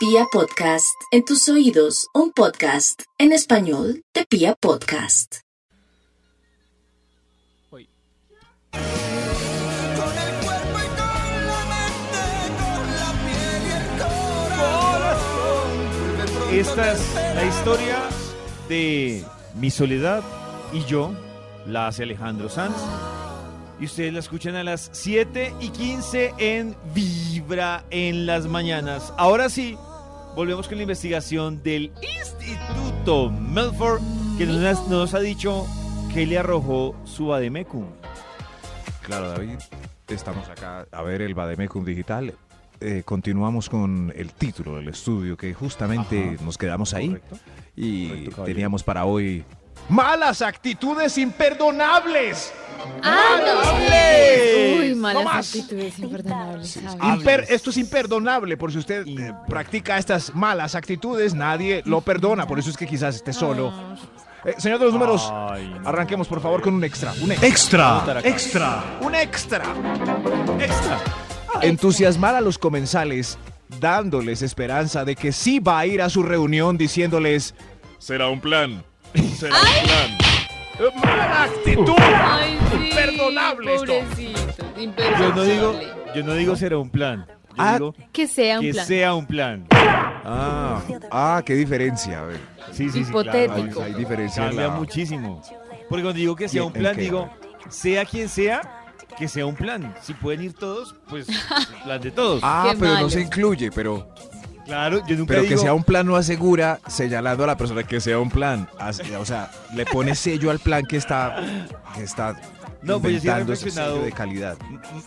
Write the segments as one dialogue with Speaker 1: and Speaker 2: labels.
Speaker 1: Pia Podcast, en tus oídos, un podcast en español de Pia Podcast.
Speaker 2: Con el cuerpo y con la mente, con la piel y el corazón.
Speaker 3: Esta es la historia de mi soledad y yo, la hace Alejandro Sanz. Y ustedes la escuchan a las 7 y 15 en Vibra en las mañanas. Ahora sí, volvemos con la investigación del Instituto Melford, que nos, nos ha dicho que le arrojó su Bademecum.
Speaker 4: Claro, David, estamos acá a ver el Bademecum Digital. Eh, continuamos con el título del estudio, que justamente
Speaker 3: Ajá.
Speaker 4: nos quedamos ahí.
Speaker 3: Correcto.
Speaker 4: Y
Speaker 3: Correcto,
Speaker 4: teníamos para hoy... ¡Malas actitudes imperdonables!
Speaker 5: Uy, malas
Speaker 4: No más.
Speaker 5: actitudes imperdonables. A ver.
Speaker 4: Imper- esto es imperdonable, por si usted eh, practica estas malas actitudes, nadie lo perdona, por eso es que quizás esté solo. Eh, señor de los números,
Speaker 3: Ay,
Speaker 4: arranquemos por favor con un extra. Un extra.
Speaker 3: Extra,
Speaker 4: extra. Un extra.
Speaker 3: Extra.
Speaker 4: Entusiasmar a los comensales, dándoles esperanza de que sí va a ir a su reunión, diciéndoles, será un plan. Será un plan. ¡Mala actitud!
Speaker 5: Ay, sí,
Speaker 4: Imperdonable esto.
Speaker 3: Yo no digo, yo no digo será un plan. Yo
Speaker 4: Ah,
Speaker 3: digo
Speaker 5: Que sea un
Speaker 3: que
Speaker 5: plan.
Speaker 3: sea un plan.
Speaker 4: Ah, ah, qué diferencia. A ver,
Speaker 3: Sí, sí, sí.
Speaker 5: Hipotético.
Speaker 4: hay, hay diferencia. en
Speaker 3: Cambia
Speaker 4: la-
Speaker 3: muchísimo. Porque cuando digo que sea
Speaker 4: ¿Y
Speaker 3: un plan, digo, sea quien sea, que sea un plan. Si pueden ir todos, pues el plan de todos.
Speaker 4: Ah,
Speaker 5: Qué
Speaker 4: pero no se incluye, pero,
Speaker 3: claro, yo nunca
Speaker 4: pero que sea un plan no asegura señalando a la persona que sea un plan. O sea, le pone sello al plan que está, que está
Speaker 3: No, pues yo sí he reflexionado.
Speaker 4: de calidad.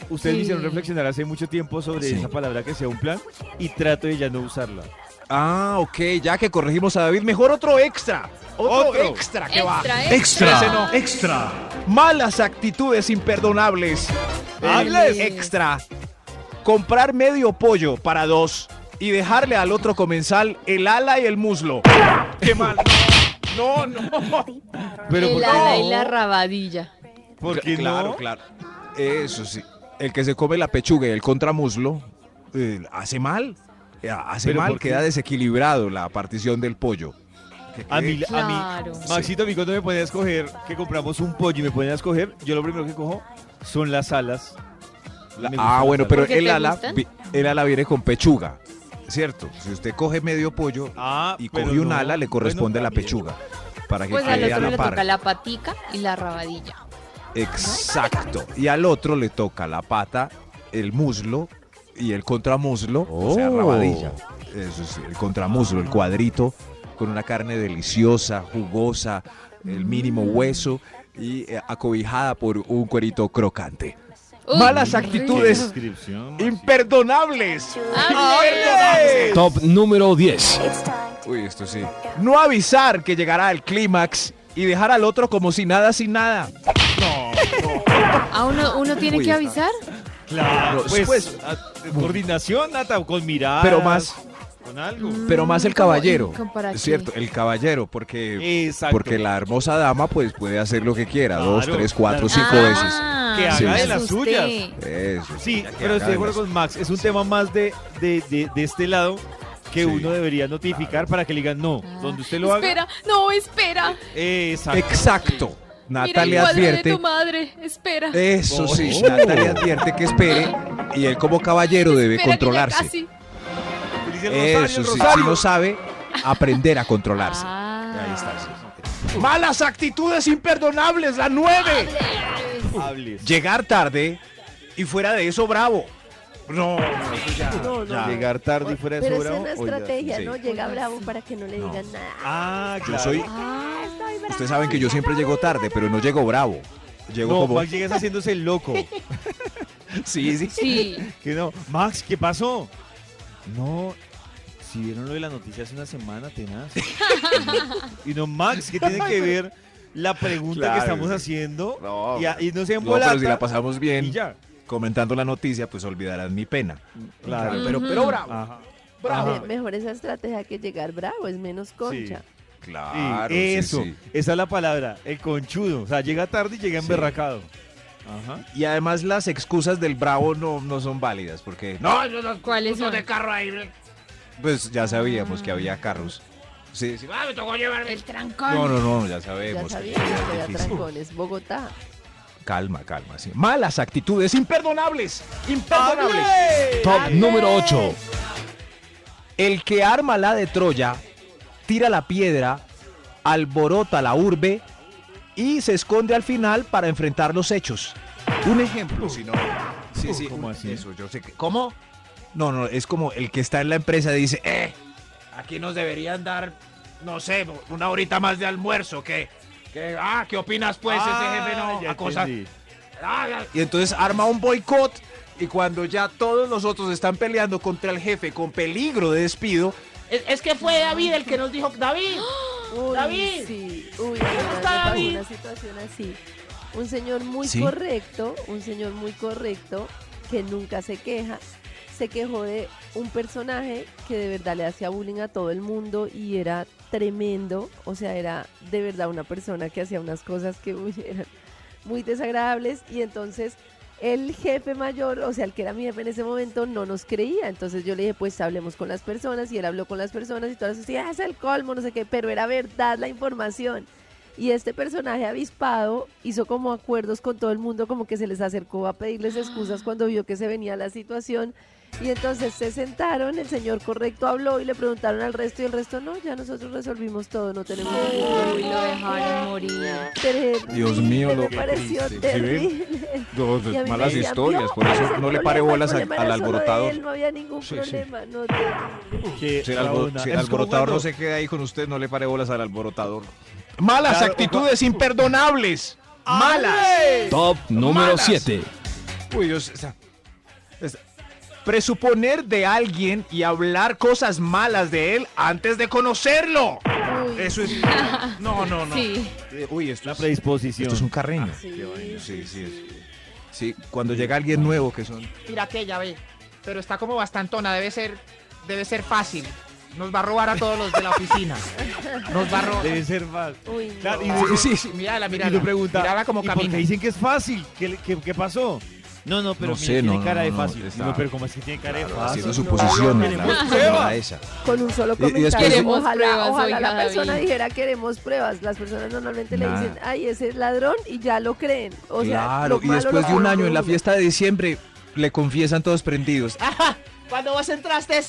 Speaker 3: Ustedes me hicieron
Speaker 5: Sí.
Speaker 3: reflexionar hace mucho tiempo sobre
Speaker 4: Sí.
Speaker 3: esa palabra que sea un plan y trato de ya no usarla.
Speaker 4: Ah, ok, ya que corregimos a David, mejor otro extra. Otro,
Speaker 3: Otro.
Speaker 4: extra que va.
Speaker 5: Extra, extra.
Speaker 4: Ese no. Extra. Malas actitudes imperdonables.
Speaker 3: ¡Hables!
Speaker 4: Extra. Comprar medio pollo para dos y dejarle al otro comensal el ala y el muslo. ¡Qué mal! No, no.
Speaker 3: Pero
Speaker 5: el
Speaker 3: ¿por qué
Speaker 5: ala
Speaker 3: no?
Speaker 5: y la rabadilla.
Speaker 3: ¿Por qué
Speaker 4: claro,
Speaker 3: no?
Speaker 4: claro. Eso sí. El que se come la pechuga y el contramuslo eh, hace mal. Eh, Hace
Speaker 3: Pero
Speaker 4: mal, queda desequilibrado la partición del pollo.
Speaker 3: A mí, a mí. Maxito, a mí cuando me ponen a escoger, que compramos un pollo y me ponen a escoger, yo lo primero que cojo son las alas.
Speaker 4: La- ah, bueno, pero
Speaker 3: alas.
Speaker 5: ¿Por qué
Speaker 4: el ala, el ala viene con pechuga, ¿cierto? Si usted coge medio pollo
Speaker 3: Ah,
Speaker 4: y coge un
Speaker 3: no.
Speaker 4: ala, le corresponde
Speaker 3: Bueno,
Speaker 4: la pechuga. Para que
Speaker 5: Pues al
Speaker 4: quede a
Speaker 5: otro
Speaker 4: la
Speaker 5: le
Speaker 4: par.
Speaker 5: toca la patica y la rabadilla.
Speaker 4: Exacto. Y al otro le toca la pata, el muslo y el contramuslo, o sea,
Speaker 3: Oh.
Speaker 4: rabadilla. Eso sí, el contramuslo, el cuadrito, con una carne deliciosa, jugosa, el mínimo hueso y eh, acobijada por un cuerito crocante.
Speaker 5: Uy,
Speaker 4: Malas actitudes. Imperdonables.
Speaker 5: ¡Hable!
Speaker 6: Top número 10.
Speaker 4: Uy, esto sí. No avisar que llegará el clímax y dejar al otro como si nada sin nada.
Speaker 5: ¿A uno, uno tiene
Speaker 4: Uy,
Speaker 5: que avisar?
Speaker 3: Claro,
Speaker 4: Pues-
Speaker 3: pues, a- coordinación, Nata, con miradas.
Speaker 4: Pero más,
Speaker 3: Con algo.
Speaker 4: pero más el caballero.
Speaker 5: ¿Y con para
Speaker 4: Es cierto, el caballero, porque
Speaker 3: Exacto.
Speaker 4: porque la hermosa dama pues puede hacer lo que quiera, dos, tres, cuatro,
Speaker 3: claro.
Speaker 4: cinco
Speaker 5: Ah,
Speaker 3: Que
Speaker 4: haga
Speaker 5: me
Speaker 4: de
Speaker 3: las suyas.
Speaker 4: Eso.
Speaker 3: Sí, pero
Speaker 4: haga
Speaker 3: estoy de acuerdo con Max. Es un tema más de, de, de, de este lado que
Speaker 4: Sí.
Speaker 3: uno debería notificar para que le digan no.
Speaker 5: Ah.
Speaker 3: Donde usted lo haga.
Speaker 5: Espera, no, espera.
Speaker 3: Exacto.
Speaker 4: Exacto. Natalia
Speaker 5: de
Speaker 4: advierte.
Speaker 5: tu madre. Espera.
Speaker 4: Eso sí,
Speaker 3: Oh.
Speaker 4: Natalia advierte que espere y él como caballero debe
Speaker 5: Espera que ya
Speaker 4: controlarse.
Speaker 5: casi.
Speaker 4: Eso sí, si no sabe, aprender a controlarse.
Speaker 5: Ah.
Speaker 4: Ahí está. sí. Malas actitudes imperdonables, la nueve.
Speaker 3: Hables.
Speaker 4: Llegar tarde y fuera de eso bravo. No, no, eso ya,
Speaker 7: No, no,
Speaker 4: ya.
Speaker 7: no.
Speaker 3: Llegar tarde y fuera de
Speaker 7: Pero
Speaker 3: eso
Speaker 7: esa es
Speaker 3: bravo,
Speaker 7: una estrategia,
Speaker 4: sí.
Speaker 7: ¿no? Llega bravo para que no le
Speaker 4: No.
Speaker 7: digan nada.
Speaker 3: Ah,
Speaker 4: Yo
Speaker 3: claro.
Speaker 4: soy,
Speaker 7: Ah, estoy bravo.
Speaker 4: ustedes saben que yo siempre llego tarde, pero no llego bravo. Llego
Speaker 3: No,
Speaker 4: como,
Speaker 3: Max llegas haciéndose el loco.
Speaker 4: sí, sí.
Speaker 5: Sí.
Speaker 3: Que no. Max, ¿qué pasó? No. Si vieron lo de la noticia hace una semana, tenaz. y no, Max, ¿qué tiene que ver la pregunta
Speaker 4: Claro,
Speaker 3: que estamos
Speaker 4: sí.
Speaker 3: haciendo?
Speaker 4: No,
Speaker 3: y, a- y no se
Speaker 4: No,
Speaker 3: embolata.
Speaker 4: pero si la pasamos bien
Speaker 3: y ya.
Speaker 4: comentando la noticia, pues olvidarán mi pena.
Speaker 3: Claro.
Speaker 4: Pero, pero bravo.
Speaker 3: Ajá.
Speaker 4: Bravo.
Speaker 3: Ajá.
Speaker 7: Mejor esa estrategia que llegar bravo, es menos concha.
Speaker 3: Sí,
Speaker 4: Claro. sí,
Speaker 3: eso,
Speaker 4: sí.
Speaker 3: esa es la palabra, el conchudo. O sea, llega tarde y llega
Speaker 4: Sí.
Speaker 3: emberracado. Ajá.
Speaker 4: Y además las excusas del bravo no, no son válidas, porque... No,
Speaker 5: ¿Cuáles son?
Speaker 4: Pues ya sabíamos que había carros. Sí, sí. Ah, me tocó llevarme.
Speaker 5: El trancón.
Speaker 4: No, no, no, ya
Speaker 7: Ya
Speaker 4: sabemos. que
Speaker 7: sabía
Speaker 4: es
Speaker 7: que había
Speaker 4: difícil.
Speaker 7: trancones. Bogotá.
Speaker 4: Calma, calma, sí. Malas actitudes imperdonables. Imperdonables.
Speaker 6: Top número 8.
Speaker 4: El que arma la de Troya, tira la piedra, alborota la urbe y se esconde al final para enfrentar los hechos. Un ejemplo, si no. Sí, sí,
Speaker 3: ¿Cómo
Speaker 4: un-
Speaker 3: así?
Speaker 4: Eso, yo sé que. ¿Cómo? No, no, es como el que está en la empresa y dice, eh, aquí nos deberían dar, no sé, una horita más de almuerzo, que, que ah, ¿qué opinas pues? ese jefe no,
Speaker 3: ya
Speaker 4: a cosas. Ah, ya. Y entonces arma un boicot y cuando ya todos los otros están peleando contra el jefe con peligro de despido,
Speaker 8: Es, es que fue David el que nos dijo, David,
Speaker 7: Uy,
Speaker 8: David.
Speaker 7: sí. Uy, me
Speaker 8: está David?
Speaker 7: una situación así. Un señor muy
Speaker 4: ¿Sí?
Speaker 7: correcto, un señor muy correcto que nunca se queja, se quejó de un personaje que de verdad le hacía bullying a todo el mundo y era tremendo, o sea, era de verdad una persona que hacía unas cosas que uy, eran muy desagradables y entonces el jefe mayor, o sea, el que era mi jefe en ese momento, no nos creía. Entonces yo le dije, pues hablemos con las personas y él habló con las personas y todas decían, "Ah, es el colmo, no sé qué, pero era verdad la información. Y este personaje avispado hizo como acuerdos con todo el mundo, como que se les acercó a pedirles excusas cuando vio que se venía la situación. Y entonces se sentaron, el señor correcto habló y le preguntaron al resto y el resto no, ya nosotros resolvimos todo, no tenemos ningún
Speaker 5: Uy,
Speaker 7: problema".
Speaker 5: lo dejaron morir.
Speaker 7: Terrible,
Speaker 4: Dios mío, lo
Speaker 7: me
Speaker 4: que
Speaker 7: pareció.
Speaker 4: ¿Sí
Speaker 7: terrible.
Speaker 4: dos
Speaker 7: Y
Speaker 4: malas
Speaker 7: decían,
Speaker 4: historias,
Speaker 7: "No,
Speaker 4: por eso no le pare bolas al alborotador.
Speaker 7: él, no había ningún
Speaker 4: Sí, sí.
Speaker 7: problema, no.
Speaker 3: Que
Speaker 4: Si el, albor- si alborotador
Speaker 3: cuando-
Speaker 4: no se queda ahí con usted, no le pare bolas al alborotador. Malas
Speaker 3: Claro,
Speaker 4: actitudes imperdonables. Malas.
Speaker 6: Top número
Speaker 4: Malas.
Speaker 6: 7.
Speaker 4: Uy, Dios, esa- Presuponer de alguien y hablar cosas malas de él antes de conocerlo.
Speaker 7: Uy,
Speaker 4: Eso es. No, no, no.
Speaker 5: Sí.
Speaker 4: Eh, Uy, esto
Speaker 3: La
Speaker 4: es,
Speaker 3: predisposición.
Speaker 4: esto es un carreño.
Speaker 7: sí.
Speaker 4: Sí, sí, es- Sí, cuando llega alguien nuevo que son.
Speaker 8: mira aquella, ve. Pero está como bastantona, debe ser, debe ser fácil. Nos va a robar a todos los de la oficina. Nos va a robar.
Speaker 3: Debe ser mal.
Speaker 7: Uy, no.
Speaker 3: Claro, y,
Speaker 4: Sí, sí, sí.
Speaker 8: Mírala,
Speaker 3: y
Speaker 8: mírala.
Speaker 3: lo pregunta,
Speaker 8: Mírala como
Speaker 3: ¿y por qué
Speaker 8: camina.
Speaker 3: dicen que es fácil? ¿Qué, le- qué- qué pasó? No, no, pero
Speaker 4: No
Speaker 3: mire,
Speaker 4: sé,
Speaker 3: tiene
Speaker 4: no,
Speaker 3: cara
Speaker 4: no,
Speaker 3: de fácil.
Speaker 4: está-
Speaker 3: No, pero ¿cómo es que tiene cara de fácil?
Speaker 4: Haciendo
Speaker 7: no,
Speaker 4: suposiciones. la- esa.
Speaker 7: Con un solo
Speaker 4: Y- y
Speaker 7: comentario.
Speaker 4: después-
Speaker 5: Queremos
Speaker 7: ojalá
Speaker 5: pruebas,
Speaker 7: ojalá la persona
Speaker 5: David.
Speaker 7: dijera queremos pruebas. Las personas normalmente le dicen, ay, ese es ladrón y ya lo creen. O sea,
Speaker 4: claro,
Speaker 7: lo
Speaker 4: y después
Speaker 7: lo
Speaker 4: de un año en la fiesta de diciembre le confiesan todos prendidos.
Speaker 8: Ajá, Cuando vos entraste,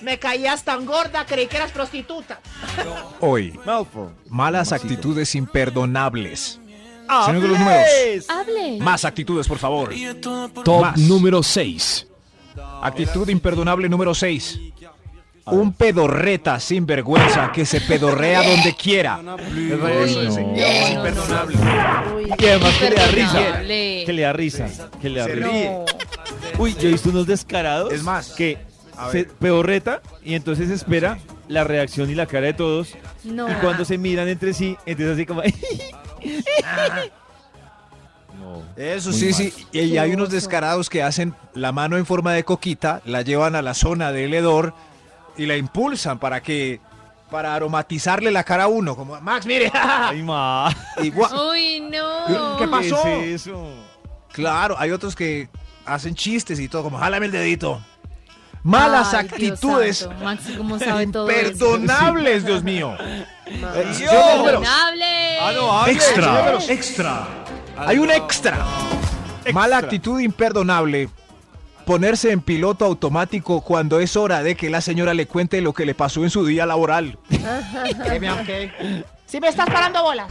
Speaker 8: me caías tan gorda, creí que eras prostituta.
Speaker 4: Hoy, malas actitudes imperdonables.
Speaker 3: ¡Hables!
Speaker 4: Señor de los números.
Speaker 5: Hable.
Speaker 4: Más actitudes, por favor.
Speaker 6: Top
Speaker 4: Más.
Speaker 6: número 6.
Speaker 4: Actitud imperdonable número 6. Un pedorreta sin vergüenza que se pedorrea donde quiera.
Speaker 3: Es imperdonable. Y además que le da risa.
Speaker 5: Imperdonable.
Speaker 3: Que le da risa. Que le da
Speaker 4: Se
Speaker 3: risa.
Speaker 4: ríe.
Speaker 3: Uy, yo he visto unos descarados.
Speaker 4: Es más,
Speaker 3: Que
Speaker 4: a
Speaker 3: se
Speaker 4: ver.
Speaker 3: peorreta y entonces espera la reacción y la cara de todos.
Speaker 5: No.
Speaker 3: Y cuando se miran entre sí, entonces así como. no.
Speaker 4: Eso
Speaker 3: Muy
Speaker 4: sí,
Speaker 3: mal.
Speaker 4: sí. Y, y hay unos descarados que hacen la mano en forma de coquita, la llevan a la zona del hedor y la impulsan para que para aromatizarle la cara a uno, como Max, mire.
Speaker 3: Ay, ma.
Speaker 5: Uy, no.
Speaker 4: ¿Qué pasó?
Speaker 3: ¿Qué es eso?
Speaker 4: Claro, hay otros que hacen chistes y todo, como jálame el dedito. Malas
Speaker 5: Ay,
Speaker 4: actitudes.
Speaker 5: Maxi, ¿cómo sabe todo eso?
Speaker 4: imperdonables, Dios mío.
Speaker 7: mamá.
Speaker 3: Ah, no, hable.
Speaker 6: Extra.
Speaker 4: extra. Hay un extra. Mala actitud imperdonable. Ponerse en piloto automático cuando es hora de que la señora le cuente lo que le pasó en su día laboral.
Speaker 8: Si me estás parando bolas.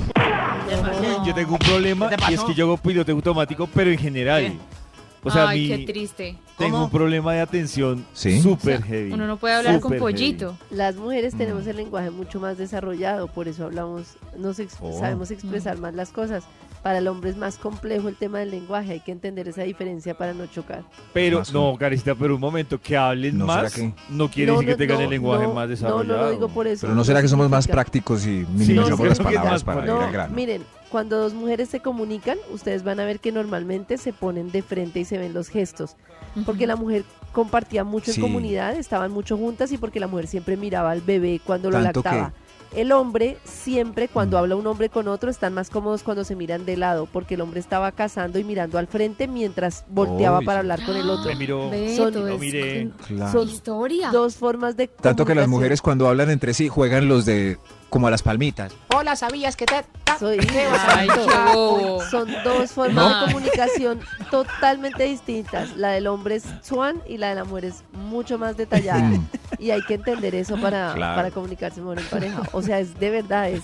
Speaker 3: Yo tengo un problema
Speaker 8: ¿Qué te
Speaker 3: y es que yo hago piloto automático, pero en general.
Speaker 8: ¿Qué?
Speaker 3: O sea,
Speaker 5: Ay,
Speaker 3: mi-
Speaker 5: qué triste.
Speaker 3: tengo
Speaker 8: ¿Cómo?
Speaker 3: un problema de atención
Speaker 4: ¿Sí?
Speaker 3: súper
Speaker 5: O sea,
Speaker 3: heavy.
Speaker 5: Uno no puede hablar con pollito.
Speaker 7: Las mujeres
Speaker 4: Mm.
Speaker 7: tenemos el lenguaje mucho más desarrollado, por eso hablamos, nos ex-
Speaker 4: Oh.
Speaker 7: sabemos expresar más las cosas. Para el hombre es más complejo el tema del lenguaje, hay que entender esa diferencia para no chocar.
Speaker 3: heavy. Pero,
Speaker 4: Más
Speaker 3: no, Carista, pero un momento, que hablen
Speaker 4: ¿No
Speaker 3: más
Speaker 4: que-
Speaker 3: no quiere
Speaker 7: No,
Speaker 3: decir que
Speaker 7: no,
Speaker 3: tengan
Speaker 7: no,
Speaker 3: el lenguaje
Speaker 7: no,
Speaker 3: más
Speaker 7: No,
Speaker 3: desarrollado.
Speaker 7: no lo digo por eso.
Speaker 4: Pero no será que somos más prácticos y minimizamos las
Speaker 3: que
Speaker 4: palabras
Speaker 3: más
Speaker 4: para
Speaker 3: por-
Speaker 4: ir
Speaker 7: No,
Speaker 4: al grano.
Speaker 7: miren, cuando dos mujeres se comunican, ustedes van a ver que normalmente se ponen de frente y se ven los gestos. Porque la mujer compartía mucho
Speaker 4: Sí.
Speaker 7: en comunidad, estaban mucho juntas y porque la mujer siempre miraba al bebé cuando lo
Speaker 4: que-
Speaker 7: lactaba. El hombre siempre cuando habla un hombre con otro están más cómodos cuando se miran de lado, porque el hombre estaba cazando y mirando al frente mientras volteaba para hablar con el otro.
Speaker 3: Me miró.
Speaker 7: Son-
Speaker 5: Beto,
Speaker 3: lo
Speaker 5: es
Speaker 3: miré.
Speaker 4: Claro.
Speaker 7: Son
Speaker 5: historia.
Speaker 7: dos formas de
Speaker 4: Tanto que las mujeres cuando hablan entre sí juegan los de como a las palmitas.
Speaker 8: Hola, ¿sabías que te...
Speaker 7: Soy
Speaker 5: Ay, qué.
Speaker 7: Son dos formas
Speaker 5: No.
Speaker 7: de comunicación totalmente distintas. La del hombre es swan y la de la mujer es mucho más detallada.
Speaker 4: Mm.
Speaker 7: Y hay que entender eso para,
Speaker 4: Claro.
Speaker 7: para comunicarse mejor en pareja. O sea, es de verdad, es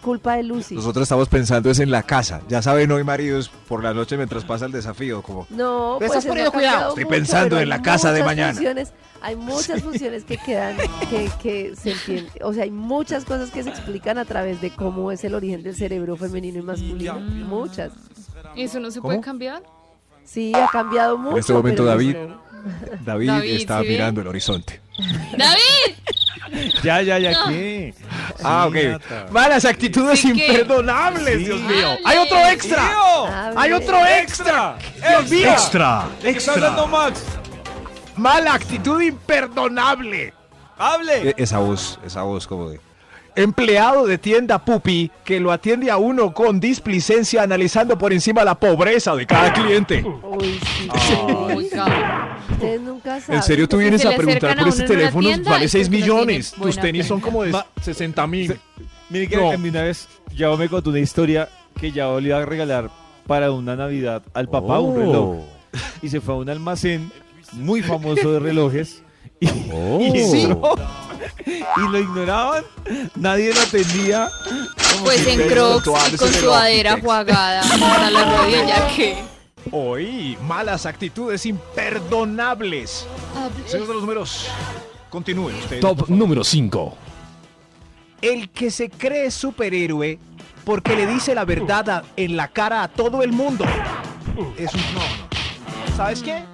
Speaker 7: culpa de Lucy.
Speaker 4: Nosotros estamos pensando es en la casa. Ya saben hoy maridos por la noche mientras pasa el desafío como
Speaker 7: No, pues
Speaker 8: estás poniendo
Speaker 7: cambiado
Speaker 8: cuidado.
Speaker 4: Estoy
Speaker 7: mucho,
Speaker 4: pensando
Speaker 7: pero
Speaker 4: en la casa de mañana.
Speaker 7: funciones- hay muchas funciones que quedan, que, que se entienden. O sea, hay muchas cosas que se explican a través de cómo es el origen del cerebro femenino y masculino. Muchas.
Speaker 5: ¿Eso no se
Speaker 4: ¿Cómo?
Speaker 5: puede cambiar?
Speaker 7: Sí, ha cambiado mucho.
Speaker 4: este momento, David,
Speaker 7: no.
Speaker 4: David,
Speaker 5: David,
Speaker 4: está mirando el horizonte.
Speaker 5: ¡David!
Speaker 3: Ya, ya, ya, ¿qué?
Speaker 4: Ah, ok. Malas actitudes
Speaker 5: Sí,
Speaker 4: imperdonables,
Speaker 3: Sí.
Speaker 4: Dios mío.
Speaker 5: Hable.
Speaker 4: Hay otro extra.
Speaker 7: Hable.
Speaker 4: Hay otro extra. Dios mío.
Speaker 6: Extra.
Speaker 3: ¿De qué está hablando Max?
Speaker 4: Mala actitud imperdonable.
Speaker 3: ¡Hable!
Speaker 4: E- Esa voz, esa voz como de... Empleado de tienda pupi que lo atiende a uno con displicencia analizando por encima la pobreza de cada cliente.
Speaker 7: Uy, sí. Ustedes nunca saben.
Speaker 4: ¿En serio tú vienes a preguntar por este teléfono? Vale
Speaker 5: es
Speaker 4: 6
Speaker 5: porque no tiene
Speaker 4: millones. Tus tenis
Speaker 5: fe.
Speaker 4: son como de
Speaker 3: Ma-
Speaker 4: 60 mil.
Speaker 3: Mire que
Speaker 4: No.
Speaker 3: a mí una vez Yao me contó una historia que Yao le iba a regalar para una Navidad al papá un reloj. Y se fue a un almacén muy famoso de relojes. Y, y
Speaker 4: Sí.
Speaker 3: entró, y lo ignoraban. Nadie lo atendía. como
Speaker 5: Pues
Speaker 3: si
Speaker 5: en crocs y con sudadera jugada para la rodilla que...
Speaker 4: Hoy, malas actitudes imperdonables. Señor de los números, continúe usted.
Speaker 6: Top número 5.
Speaker 4: El que se cree superhéroe porque le dice la verdad a- en la cara a todo el mundo. Es un... No, no. ¿Sabes qué?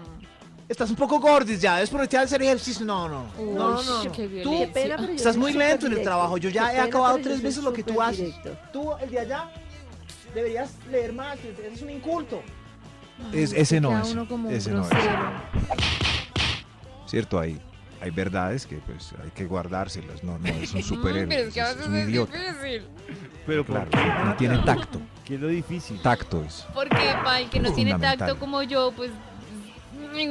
Speaker 4: Estás un poco gordis ya, es por hacer ejercicio. No, no. No, no.
Speaker 5: Uy, qué
Speaker 7: Qué
Speaker 5: violencia.
Speaker 7: pena, pero yo
Speaker 4: Estás muy lento en el trabajo. Yo ya
Speaker 7: Qué
Speaker 4: he
Speaker 7: pena,
Speaker 4: acabado tres veces lo que tú haces.
Speaker 7: directo.
Speaker 4: Tú, el de allá, deberías leer más. Eres un inculto.
Speaker 5: Ay,
Speaker 4: Es- ese no es, ese no es. Cierto, hay, hay verdades que pues hay que guardárselas. No, no es un superhéroe.
Speaker 5: Pero es que a veces es difícil.
Speaker 3: Pero ¿por
Speaker 4: Claro, no tiene tacto.
Speaker 3: ¿Qué es lo difícil?
Speaker 4: Tacto es.
Speaker 5: Porque para el que no tiene tacto como yo, pues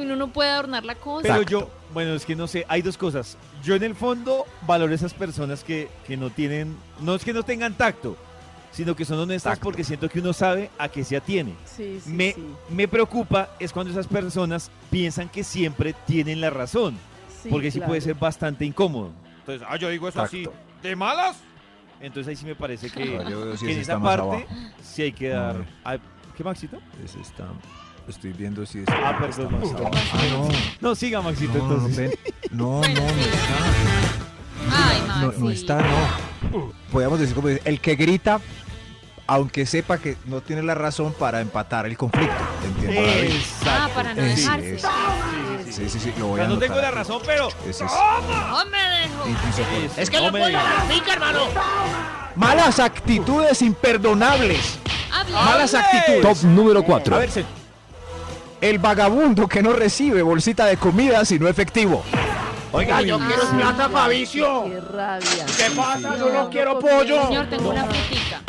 Speaker 5: uno no puede adornar la cosa.
Speaker 3: Pero yo, bueno, es que no sé, hay dos cosas. Yo en el fondo valoro esas personas que, que no tienen, no es que no tengan tacto, sino que son honestas
Speaker 4: Tacto.
Speaker 3: porque siento que uno sabe a qué se atiene.
Speaker 7: Sí, sí,
Speaker 3: me,
Speaker 7: sí.
Speaker 3: me preocupa es cuando esas personas piensan que siempre tienen la razón,
Speaker 7: Sí,
Speaker 3: porque sí puede ser bastante incómodo. Entonces, ah, yo digo eso así. ¿de malas? Entonces ahí sí me parece que,
Speaker 4: No,
Speaker 3: que en esa parte
Speaker 4: abajo.
Speaker 3: sí hay que dar... ah, ¿Qué, Maxito?
Speaker 4: Ese está. Estoy viendo si es.
Speaker 3: Ah, perdón, Maxito.
Speaker 4: Ah,
Speaker 3: No, siga, Maxito,
Speaker 4: no. No, no,
Speaker 3: entonces.
Speaker 4: ven. no, no, no está.
Speaker 5: Ay,
Speaker 4: No,
Speaker 5: Maxi.
Speaker 4: no está, no. Podríamos decir como el que grita, aunque sepa que no tiene la razón para empatar el conflicto. ¿Entiendes?
Speaker 3: Exacto.
Speaker 5: Ah, para no
Speaker 4: sí,
Speaker 5: dejarse.
Speaker 4: es. Sí, sí, sí, lo voy a
Speaker 3: no tengo la razón, pero...
Speaker 5: ¡No me dejo!
Speaker 8: Es que
Speaker 3: no
Speaker 8: puedo la finca, hermano.
Speaker 4: Malas actitudes imperdonables. Malas actitudes.
Speaker 6: Top número
Speaker 4: A
Speaker 6: 4.
Speaker 4: ver, se- el vagabundo que no recibe bolsita de comida sino efectivo.
Speaker 8: Oiga, yo quiero
Speaker 7: sí,
Speaker 8: plata para vicio.
Speaker 7: Qué rabia.
Speaker 8: ¿Qué pasa? Yo
Speaker 7: No,
Speaker 8: no quiero
Speaker 7: no
Speaker 8: pollo.
Speaker 5: Señor, tengo una frutica.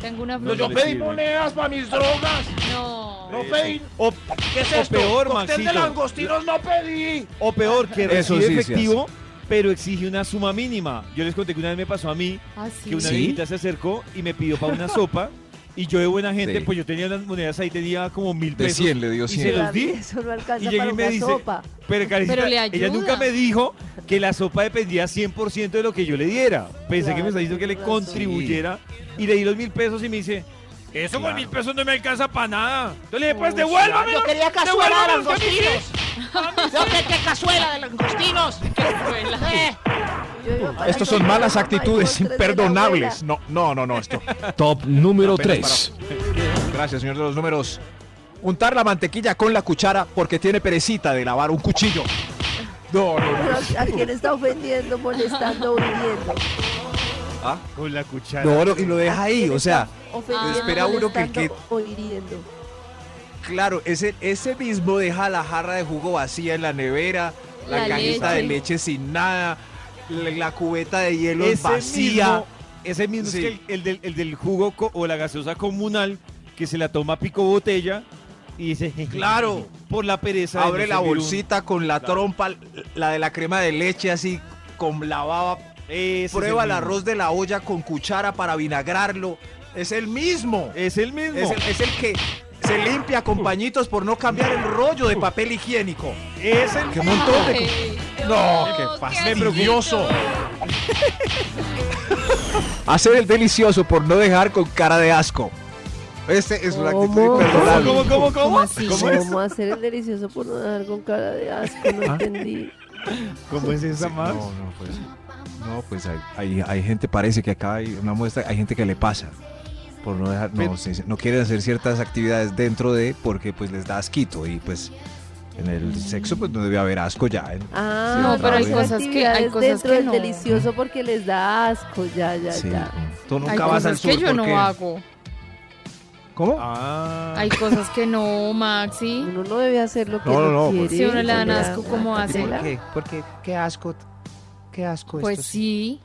Speaker 5: Tengo una
Speaker 3: No,
Speaker 8: No, yo pedí monedas para mis drogas.
Speaker 5: No.
Speaker 8: No pedí.
Speaker 3: O,
Speaker 8: ¿Qué es
Speaker 3: o
Speaker 8: esto?
Speaker 3: peor,
Speaker 8: Cóctel de
Speaker 3: Maxito.
Speaker 8: langostinos no pedí.
Speaker 3: O peor, que
Speaker 4: Eso
Speaker 3: recibe
Speaker 4: sí
Speaker 3: efectivo, pero exige una suma mínima. Yo les conté que una vez me pasó a mí
Speaker 5: Ah, sí.
Speaker 3: que una
Speaker 4: ¿Sí?
Speaker 3: viejita se acercó y me pidió para una sopa. Y yo de buena gente,
Speaker 4: Sí.
Speaker 3: pues yo tenía unas monedas ahí, tenía como mil
Speaker 4: De
Speaker 3: pesos.
Speaker 4: 100 le dio
Speaker 3: y se
Speaker 4: 100.
Speaker 3: los di.
Speaker 7: Eso no alcanza
Speaker 3: Y llegué
Speaker 7: para
Speaker 3: y me
Speaker 7: una
Speaker 3: dice,
Speaker 7: sopa.
Speaker 3: Pero, Karencita,
Speaker 5: Pero le
Speaker 3: ella
Speaker 5: ayuda.
Speaker 3: nunca me dijo que la sopa dependía 100% de lo que yo le diera. Pensé que me está diciendo que le
Speaker 7: razón.
Speaker 3: contribuyera. Y le di los mil pesos y me dice, eso con mil pesos no me alcanza para nada. Entonces le dije, pues devuélvame.
Speaker 8: Yo quería cazuela de langostinos. Yo qué cazuela de langostinos. Eh,
Speaker 7: Yo iba para
Speaker 4: Estos son malas actitudes imperdonables. No, no, no, no, esto.
Speaker 6: Top número
Speaker 4: Apenas
Speaker 6: 3.
Speaker 4: Gracias, señor de los números. Untar la mantequilla con la cuchara porque tiene perecita de lavar un cuchillo. No, no,
Speaker 7: ¿A quién está ofendiendo, molestando o hiriendo?
Speaker 3: Con la cuchara.
Speaker 4: No, no, y lo deja
Speaker 7: ¿A
Speaker 4: ahí, o sea, espera uno que- que-
Speaker 7: O hiriendo.
Speaker 4: claro, ese, ese mismo deja la jarra de jugo vacía en la nevera, la,
Speaker 5: La
Speaker 4: cajita de
Speaker 5: leche
Speaker 4: sin nada, la, la cubeta de hielo
Speaker 3: ese
Speaker 4: vacía.
Speaker 3: mismo, ese mismo
Speaker 4: Sí.
Speaker 3: es que el, el del, el del jugo co- o la gaseosa comunal que se la toma pico botella y dice,
Speaker 4: Claro.
Speaker 3: por la pereza.
Speaker 4: Abre la bolsita con la
Speaker 3: Claro.
Speaker 4: trompa, la de la crema de leche así con la baba.
Speaker 3: Ese es
Speaker 4: Prueba el arroz de la olla con cuchara para vinagrarlo. Es el mismo.
Speaker 3: Es el mismo.
Speaker 4: Es el, es el que se limpia con pañitos por no cambiar el rollo de papel higiénico.
Speaker 3: Es el
Speaker 4: ¡Qué montón de... No, qué fastidioso. Hacer el delicioso por no dejar con cara de asco. Este es una actitud
Speaker 7: ¿Cómo?
Speaker 4: imperdonable.
Speaker 3: ¿Cómo, cómo, cómo?
Speaker 5: ¿Cómo así?
Speaker 3: ¿Cómo es?
Speaker 7: ¿Cómo hacer el delicioso por no dejar con cara de asco? No entendí.
Speaker 3: ¿Cómo es esa, Max?
Speaker 4: No, no, pues, no, pues hay, hay, hay gente, parece que acá hay una muestra, hay gente que le pasa. Por no dejar, no, no quieren hacer ciertas actividades dentro de, porque pues les da asquito y pues en el sexo pues no debe haber asco ya. ¿eh?
Speaker 7: Ah,
Speaker 5: No, pero hay cosas que- hay cosas
Speaker 7: dentro
Speaker 5: que
Speaker 7: del
Speaker 5: no.
Speaker 7: delicioso porque les da asco. Ya, ya,
Speaker 4: Sí,
Speaker 7: ya.
Speaker 4: Tú nunca
Speaker 5: Hay
Speaker 4: vas al
Speaker 5: cosas
Speaker 4: sur
Speaker 5: que yo no hago.
Speaker 4: ¿Cómo?
Speaker 3: Ah.
Speaker 5: Hay cosas que no, Maxi.
Speaker 7: Uno no debe hacer lo que
Speaker 4: No,
Speaker 7: no,
Speaker 4: no, no,
Speaker 7: quiere.
Speaker 4: pues-
Speaker 5: Si a uno le dan asco, ¿cómo hace?
Speaker 7: ya.
Speaker 8: qué? Porque qué asco, qué asco
Speaker 5: Pues
Speaker 8: esto.
Speaker 5: sí.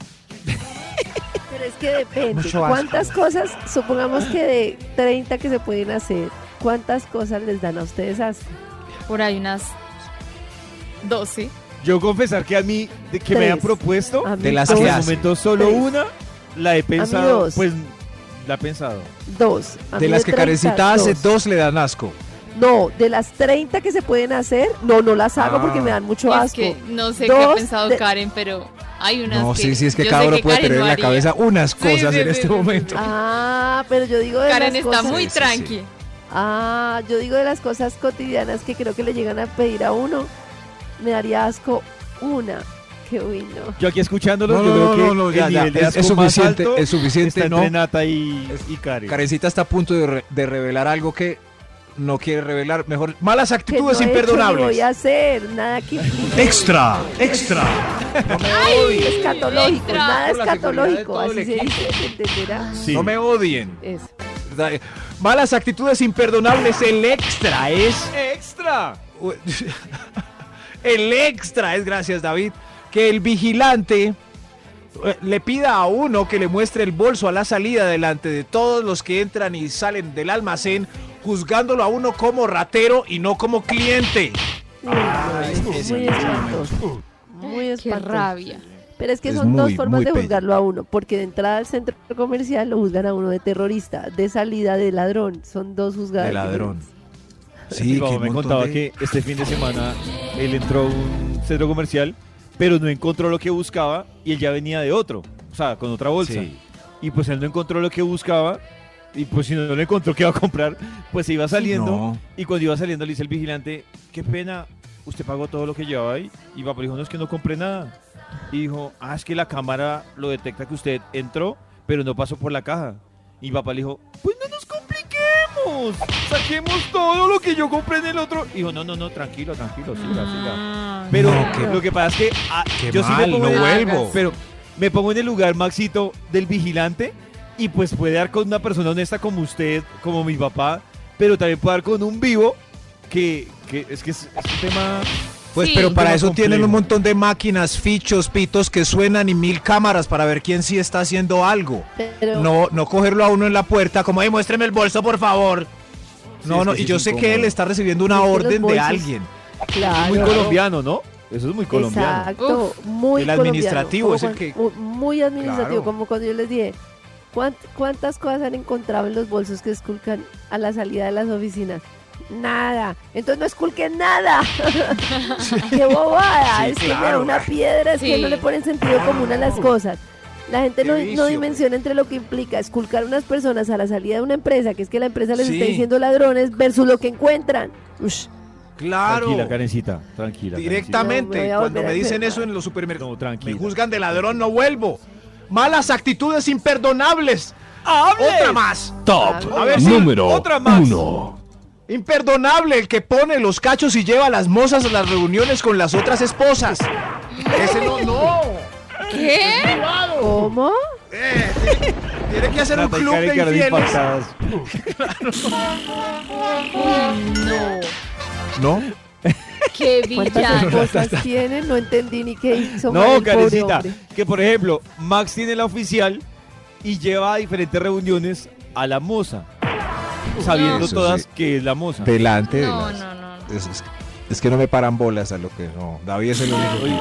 Speaker 7: Pero es que depende.
Speaker 8: Mucho asco.
Speaker 7: ¿Cuántas cosas, supongamos que de 30 que se pueden hacer, cuántas cosas les dan a ustedes asco?
Speaker 5: Por ahí unas 12.
Speaker 3: Yo confesar que a mí, de que me
Speaker 7: Tres.
Speaker 3: han propuesto,
Speaker 7: A mí
Speaker 4: De las
Speaker 3: hasta
Speaker 4: que
Speaker 3: el
Speaker 4: hace.
Speaker 3: momento solo
Speaker 7: Tres.
Speaker 3: una la he pensado.
Speaker 7: dos.
Speaker 3: Pues la he pensado.
Speaker 7: Dos. A
Speaker 4: De
Speaker 7: mí
Speaker 4: las que
Speaker 7: 30,
Speaker 4: Karencita hace,
Speaker 7: dos.
Speaker 4: dos le dan asco.
Speaker 7: No, de las 30 que se pueden hacer, no, no las hago
Speaker 4: Ah.
Speaker 7: porque me dan mucho
Speaker 5: Es
Speaker 7: asco.
Speaker 5: que no sé qué ha
Speaker 7: Dos
Speaker 5: pensado
Speaker 7: de-
Speaker 5: Karen, pero hay unas
Speaker 4: No,
Speaker 5: que
Speaker 4: sí, sí, es que
Speaker 5: yo
Speaker 4: cada
Speaker 5: sé
Speaker 4: uno puede
Speaker 5: Karen
Speaker 4: tener
Speaker 5: no
Speaker 4: en la
Speaker 5: haría.
Speaker 4: cabeza unas
Speaker 5: Sí,
Speaker 4: cosas
Speaker 5: sí,
Speaker 4: en
Speaker 5: sí,
Speaker 4: este
Speaker 5: sí, sí,
Speaker 4: momento.
Speaker 7: Ah, pero yo digo de
Speaker 5: Karen
Speaker 7: las
Speaker 5: está
Speaker 7: cosas...
Speaker 5: muy
Speaker 4: Sí, sí, sí.
Speaker 5: tranqui.
Speaker 7: Ah, yo digo de las cosas cotidianas que creo que le llegan a pedir a uno, me daría asco una. Que uy, no.
Speaker 3: Yo aquí escuchándolo,
Speaker 4: No,
Speaker 3: yo
Speaker 4: no,
Speaker 3: creo
Speaker 4: no,
Speaker 3: que
Speaker 4: no, no, ya, ya, es- suficiente, es suficiente,
Speaker 3: está
Speaker 4: no.
Speaker 3: entre Nata y, y Karen.
Speaker 4: Karencita está a punto de, re- de revelar algo que no quiere revelar. Mejor, malas
Speaker 7: Que no
Speaker 4: actitudes
Speaker 7: he ni
Speaker 4: imperdonables.
Speaker 7: voy a hacer, nada que
Speaker 6: Extra, extra.
Speaker 7: escatológico,
Speaker 5: Extra.
Speaker 7: nada escatológico, así se dice, ¿se entenderá?
Speaker 3: Sí.
Speaker 4: No me odien.
Speaker 7: Eso.
Speaker 4: Malas actitudes imperdonables. El extra es.
Speaker 3: ¡Extra!
Speaker 4: El extra es, gracias David, que el vigilante eh, le pida a uno que le muestre el bolso a la salida delante de todos los que entran y salen del almacén, juzgándolo a uno como ratero y no como cliente.
Speaker 7: Uy, es muy espantoso. Muy
Speaker 5: Qué rabia.
Speaker 7: Pero es que
Speaker 4: Es
Speaker 7: son dos formas de
Speaker 4: bello.
Speaker 7: juzgarlo a uno, porque de entrada al centro comercial lo juzgan a uno de terrorista, de salida de ladrón, son dos juzgadas.
Speaker 4: De ladrón.
Speaker 3: Sí,
Speaker 4: que
Speaker 3: me contaba
Speaker 4: de-
Speaker 3: que este fin de semana él entró a un centro comercial, pero no encontró lo que buscaba y él ya venía de otro, o sea, con otra bolsa.
Speaker 4: Sí.
Speaker 3: Y pues él no encontró lo que buscaba y pues si no lo encontró que iba a comprar, pues se iba saliendo
Speaker 4: No.
Speaker 3: y cuando iba saliendo le dice el vigilante, qué pena, usted pagó todo lo que llevaba ahí y papá dijo, no es que no compré nada. Y dijo, ah, es que la cámara lo detecta que usted entró, pero no pasó por la caja. Y papá le dijo, pues no nos compliquemos, saquemos todo lo que yo compré en el otro. Y dijo, no, no, no, tranquilo, tranquilo, siga, siga.
Speaker 5: Ah,
Speaker 3: Pero
Speaker 4: No, qué-
Speaker 3: lo que pasa es que ah,
Speaker 4: Qué
Speaker 3: yo sí me pongo
Speaker 4: no vuelvo.
Speaker 3: pero me pongo en el lugar, Maxito, del vigilante y pues puede dar con una persona honesta como usted, como mi papá, pero también puede dar con un vivo que, que es que es, es un tema...
Speaker 4: Pues,
Speaker 5: Sí.
Speaker 4: pero para eso tienen un montón de máquinas, fichos, pitos que suenan y mil cámaras para ver quién sí está haciendo algo.
Speaker 7: Pero
Speaker 4: No, no cogerlo a uno en la puerta como, ay, muéstreme el bolso, por favor.
Speaker 3: Sí,
Speaker 4: No,
Speaker 3: es
Speaker 4: no, y yo
Speaker 3: es
Speaker 4: sé que él está recibiendo una
Speaker 7: Es
Speaker 4: orden de alguien.
Speaker 7: claro.
Speaker 3: Muy colombiano, ¿no? Eso es muy colombiano.
Speaker 7: Exacto, muy
Speaker 4: El administrativo es el que-
Speaker 7: mu- Muy administrativo,
Speaker 4: Claro.
Speaker 7: como cuando yo les dije, ¿cuánt- ¿cuántas cosas han encontrado en los bolsos que esculcan a la salida de las oficinas? Nada. Entonces no esculquen nada. Qué bobada.
Speaker 4: Sí,
Speaker 7: es que
Speaker 4: claro.
Speaker 7: era una piedra, es que no le ponen sentido común a las cosas. La gente no,
Speaker 4: vicio,
Speaker 7: no dimensiona entre lo que implica esculcar unas personas a la salida de una empresa, que es que la empresa les
Speaker 4: Sí.
Speaker 7: está diciendo ladrones, versus lo que encuentran. Ush,
Speaker 4: Claro.
Speaker 3: Tranquila, Karencita, tranquila.
Speaker 4: Directamente.
Speaker 7: No, me
Speaker 4: Cuando me dicen eso en los supermercados,
Speaker 3: No, tranquila.
Speaker 4: me juzgan de ladrón, no vuelvo. Malas actitudes imperdonables.
Speaker 3: ¡Hable!
Speaker 4: Otra más.
Speaker 6: Top
Speaker 4: A ver si-
Speaker 6: número
Speaker 3: otra más.
Speaker 6: 1.
Speaker 4: Imperdonable el que pone los cachos y lleva a las mozas a las reuniones con las otras esposas. Ese no, no.
Speaker 5: ¿Qué?
Speaker 7: ¿Cómo?
Speaker 4: Eh, tiene, tiene que hacer un
Speaker 3: Nata
Speaker 4: club de infieles.
Speaker 5: No.
Speaker 4: ¿No?
Speaker 5: Qué
Speaker 7: ¿Cuántas esposas tiene? No entendí ni qué hizo.
Speaker 3: No,
Speaker 7: hombre.
Speaker 3: que por ejemplo, Max tiene la oficial y lleva a diferentes reuniones a la moza, sabiendo
Speaker 4: Eso
Speaker 3: todas
Speaker 4: sí.
Speaker 3: que es la moza.
Speaker 4: Delante de
Speaker 5: No,
Speaker 4: las-
Speaker 5: no, no.
Speaker 4: Es, es- es que no me paran bolas a lo que no. David es el único.
Speaker 3: Oye,